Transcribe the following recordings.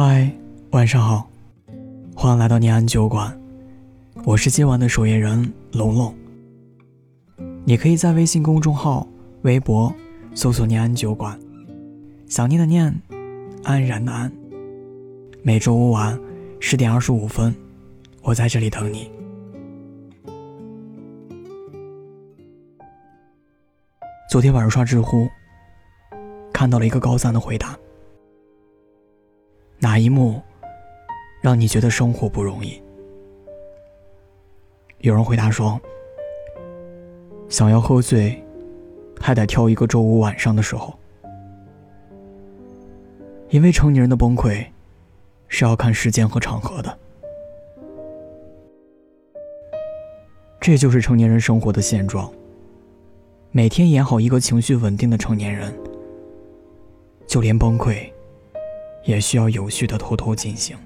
嗨，晚上好，欢迎来到念安酒馆，我是今晚的守夜人龙龙。你可以在微信公众号、微博搜索“念安酒馆”，想念的念，安然的安。每周五晚十点二十五分，我在这里等你。昨天晚上刷知乎，看到了一个高赞的回答。哪一幕让你觉得生活不容易？有人回答说：“想要喝醉，还得挑一个周五晚上的时候，因为成年人的崩溃是要看时间和场合的。这就是成年人生活的现状。”每天演好一个情绪稳定的成年人，就连崩溃，也需要有序的偷偷进行。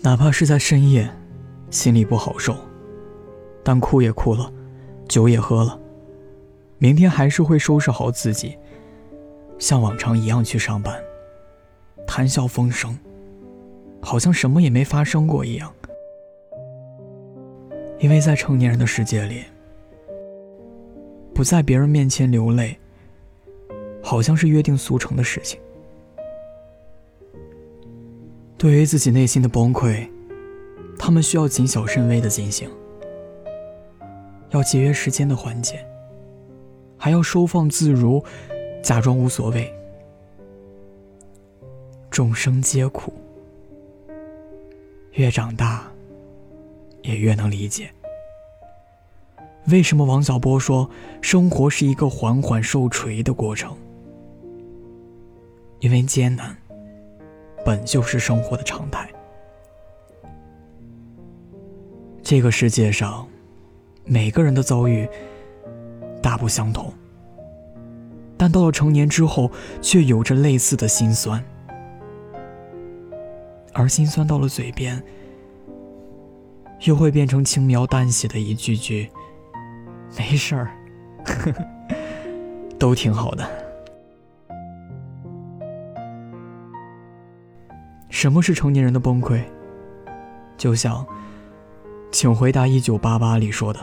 哪怕是在深夜，心里不好受，但哭也哭了，酒也喝了，明天还是会收拾好自己，像往常一样去上班，谈笑风生，好像什么也没发生过一样。因为在成年人的世界里。不在别人面前流泪，好像是约定俗成的事情。对于自己内心的崩溃，他们需要谨小慎微的进行，要节约时间的缓解，还要收放自如，假装无所谓。众生皆苦，越长大，也越能理解。为什么王小波说生活是一个缓缓受锤的过程？因为艰难本就是生活的常态。这个世界上，每个人的遭遇大不相同，但到了成年之后，却有着类似的心酸。而心酸到了嘴边，又会变成轻描淡写的一句句。没事儿，都挺好的。什么是成年人的崩溃？就像《请回答一九八八》里说的：“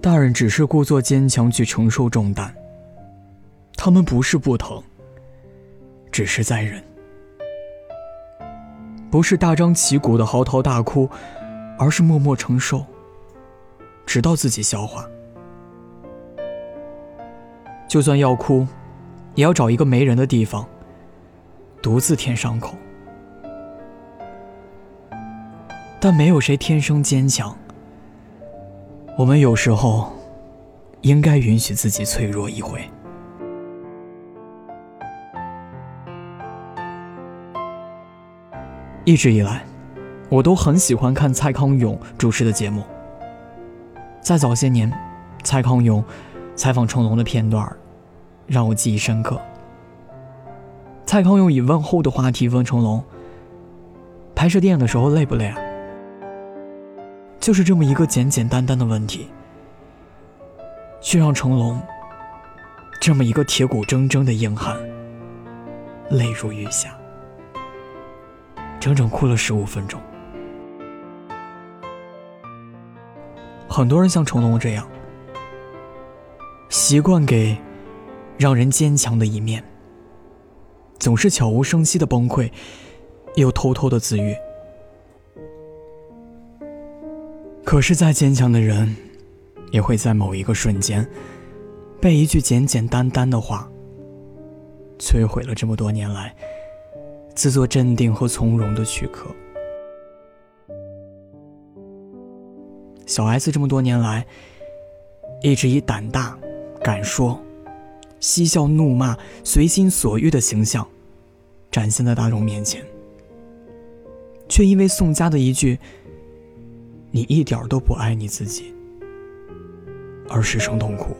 大人只是故作坚强去承受重担，他们不是不疼，只是在忍；不是大张旗鼓的嚎啕大哭，而是默默承受。”直到自己消化，就算要哭，也要找一个没人的地方，独自舔伤口。但没有谁天生坚强，我们有时候应该允许自己脆弱一回。一直以来，我都很喜欢看蔡康永主持的节目。在早些年，蔡康永采访成龙的片段让我记忆深刻。蔡康永以问候的话题问成龙：“拍摄电影的时候累不累啊？”就是这么一个简简单单的问题，却让成龙这么一个铁骨铮铮的硬汉泪如雨下，整整哭了十五分钟。很多人像成龙这样，习惯给让人坚强的一面，总是悄无声息的崩溃，又偷偷的自愈。可是再坚强的人，也会在某一个瞬间，被一句简简单单的话，摧毁了这么多年来自作镇定和从容的躯壳。小 S 这么多年来，一直以胆大、敢说、嬉笑怒骂、随心所欲的形象，展现在大众面前，却因为宋佳的一句“你一点都不爱你自己”而失声痛哭。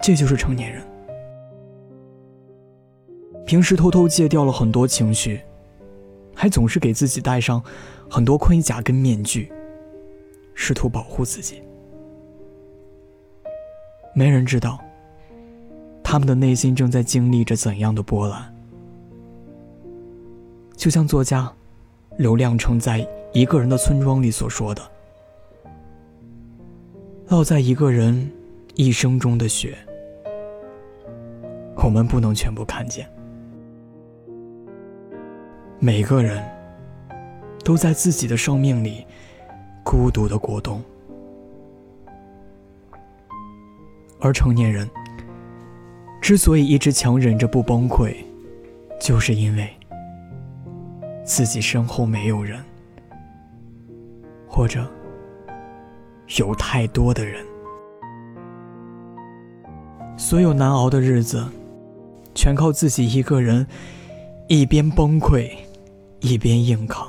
这就是成年人，平时偷偷戒掉了很多情绪，还总是给自己戴上很多盔甲跟面具。试图保护自己，没人知道，他们的内心正在经历着怎样的波澜。就像作家刘亮程在《一个人的村庄》里所说的：“落在一个人一生中的雪，我们不能全部看见。每个人都在自己的生命里孤独的过冬，而成年人之所以一直强忍着不崩溃，就是因为。”自己身后没有人，或者有太多的人，所有难熬的日子，全靠自己一个人，一边崩溃，一边硬扛。《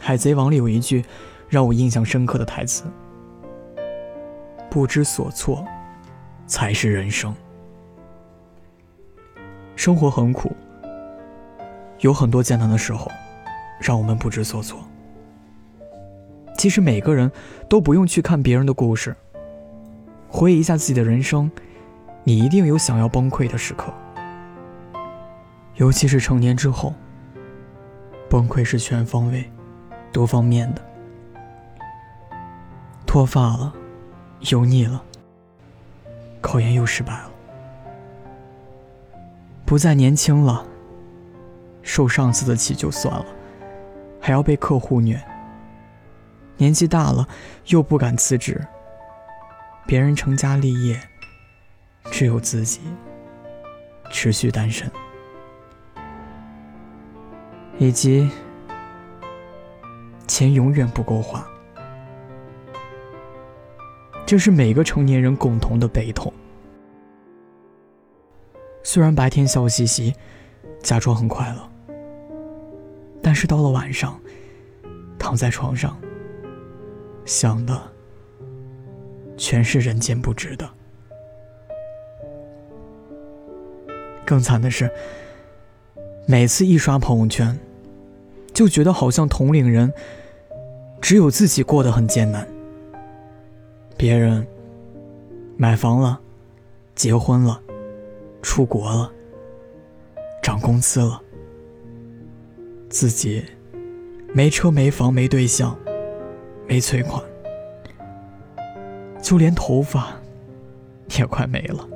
海贼王》里有一句让我印象深刻的台词：“不知所措。”才是人生。生活很苦，有很多艰难的时候，让我们不知所措。其实每个人都不用去看别人的故事，回忆一下自己的人生，你一定有想要崩溃的时刻。尤其是成年之后，崩溃是全方位、多方面的。脱发了，油腻了。考研又失败了，不再年轻了。受上司的气就算了，还要被客户虐。年纪大了，又不敢辞职。别人成家立业，只有自己持续单身。以及钱永远不够花。这是每个成年人共同的悲痛。虽然白天笑嘻嘻，假装很快乐，但是到了晚上，躺在床上，想的全是人间不值得。更惨的是，每次一刷朋友圈，就觉得好像同龄人只有自己过得很艰难。别人买房了，结婚了，出国了，涨工资了，自己没车没房没对象，没存款，就连头发也快没了，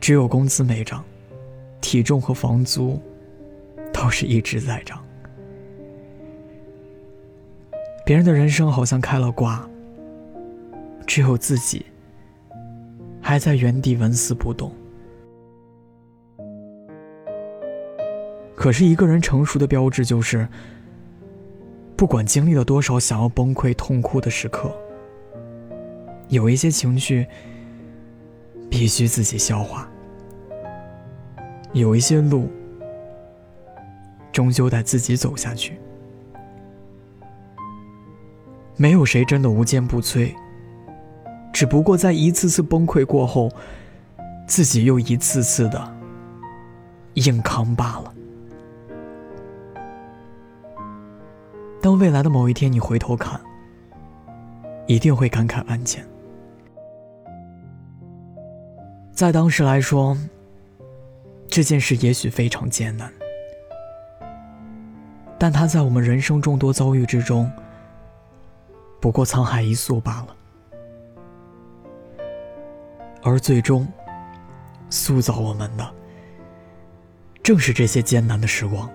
只有工资没涨，体重和房租倒是一直在涨。别人的人生好像开了挂，只有自己还在原地纹丝不动。可是，一个人成熟的标志就是，不管经历了多少想要崩溃、痛哭的时刻，有一些情绪必须自己消化，有一些路终究得自己走下去。没有谁真的无坚不摧，只不过在一次次崩溃过后，自己又一次次的硬扛罢了。当未来的某一天你回头看，一定会感慨万千。在当时来说，这件事也许非常艰难，但它在我们人生众多遭遇之中。不过沧海一粟罢了，而最终塑造我们的，正是这些艰难的时光。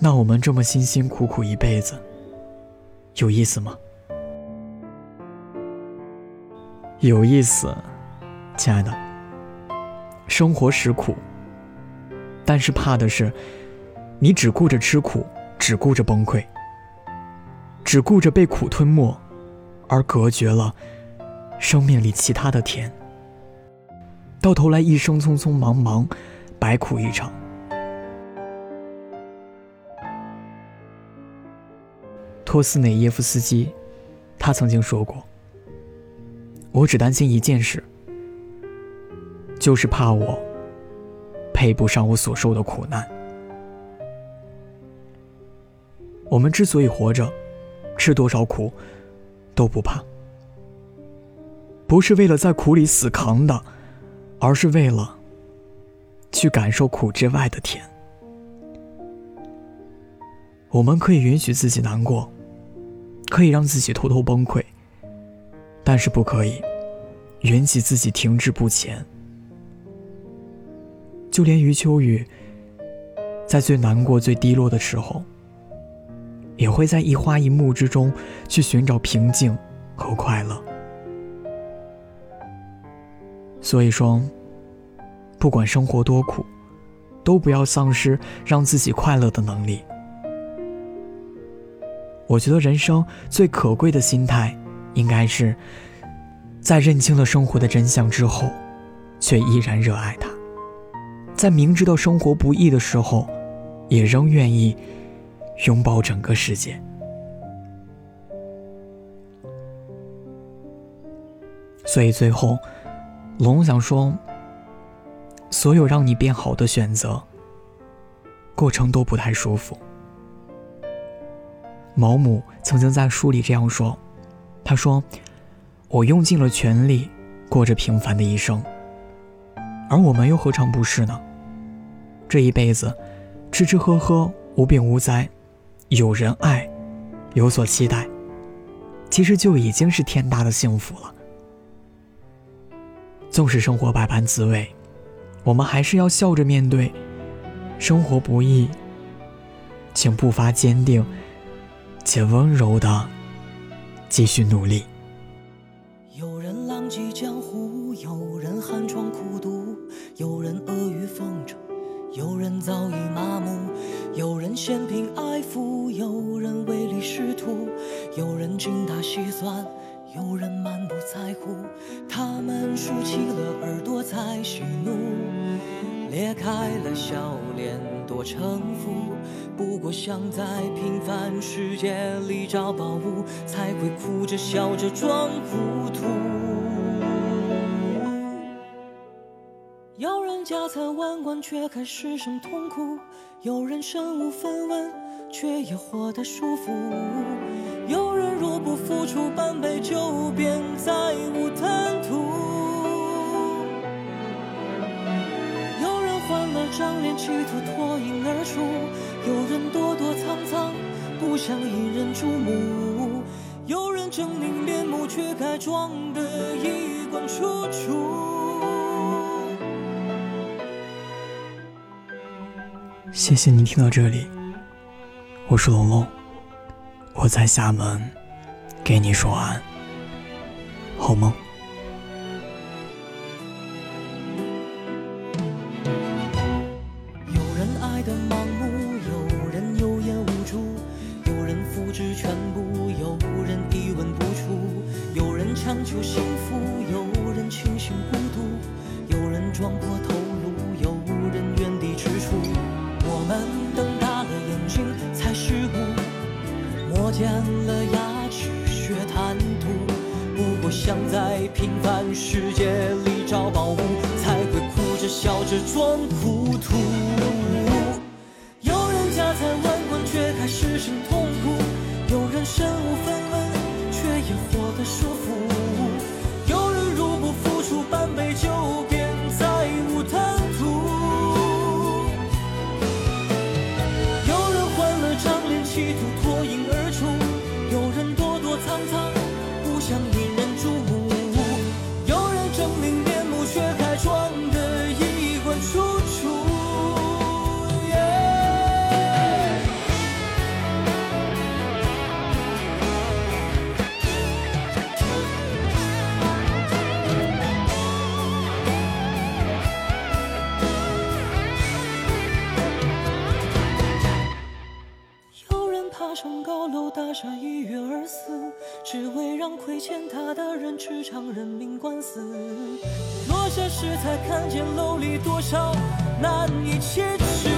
那我们这么辛辛苦苦一辈子，有意思吗？有意思，亲爱的。生活实苦，但是怕的是。你只顾着吃苦，只顾着崩溃，只顾着被苦吞没，而隔绝了生命里其他的甜。到头来，一生匆匆忙忙，白苦一场。托斯内耶夫斯基，他曾经说过：“我只担心一件事，就是怕我配不上我所受的苦难。”我们之所以活着，吃多少苦都不怕，不是为了在苦里死扛的，而是为了去感受苦之外的甜。我们可以允许自己难过，可以让自己偷偷崩溃，但是不可以允许自己停滞不前。就连余秋雨，在最难过、最低落的时候，也会在一花一木之中去寻找平静和快乐。所以说，不管生活多苦，都不要丧失让自己快乐的能力。我觉得人生最可贵的心态，应该是在认清了生活的真相之后，却依然热爱它；在明知道生活不易的时候，也仍愿意拥抱整个世界。所以最后，龙想说：所有让你变好的选择，过程都不太舒服。毛姆曾经在书里这样说：“他说，我用尽了全力过着平凡的一生，而我们又何尝不是呢？这一辈子，吃吃喝喝，无病无灾，有人爱，有所期待，其实就已经是天大的幸福了。纵使生活百般滋味，我们还是要笑着面对。生活不易，请步伐坚定。”且温柔的继续努力。有人浪迹江湖，有人寒窗苦读，有人阿谀奉承，有人早已麻木，有人嫌贫爱富，人唯利是图，有人精打细算，有人满不在乎。他们竖起了耳朵在喜怒，裂开了笑脸多城府。不过想在平凡世界里找宝物，才会哭着笑着装糊涂。有人家财万贯却还失声痛哭，有人身无分文却也活得舒服。有人若不付出半杯酒，便再无贪图。有人换了张脸，企图脱颖而出。有人躲躲藏藏，不想引人注目；有人狰狞面目，却该装得衣冠楚楚。谢谢你听到这里，我是龙龙，我在厦门给你说完安，好梦。有人爱的盲目，有人有眼无珠，有人付之全部，有人一文不出，有人强求幸福，有人清醒孤独，有人撞破头。见了牙齿学贪图。不过想在平凡世界里找宝物，才会哭着笑着装糊涂。有人家财万贯却还失声痛大厦一跃而死，只为让亏欠他的人吃场人命官司。落下时才看见楼里多少难以启齿。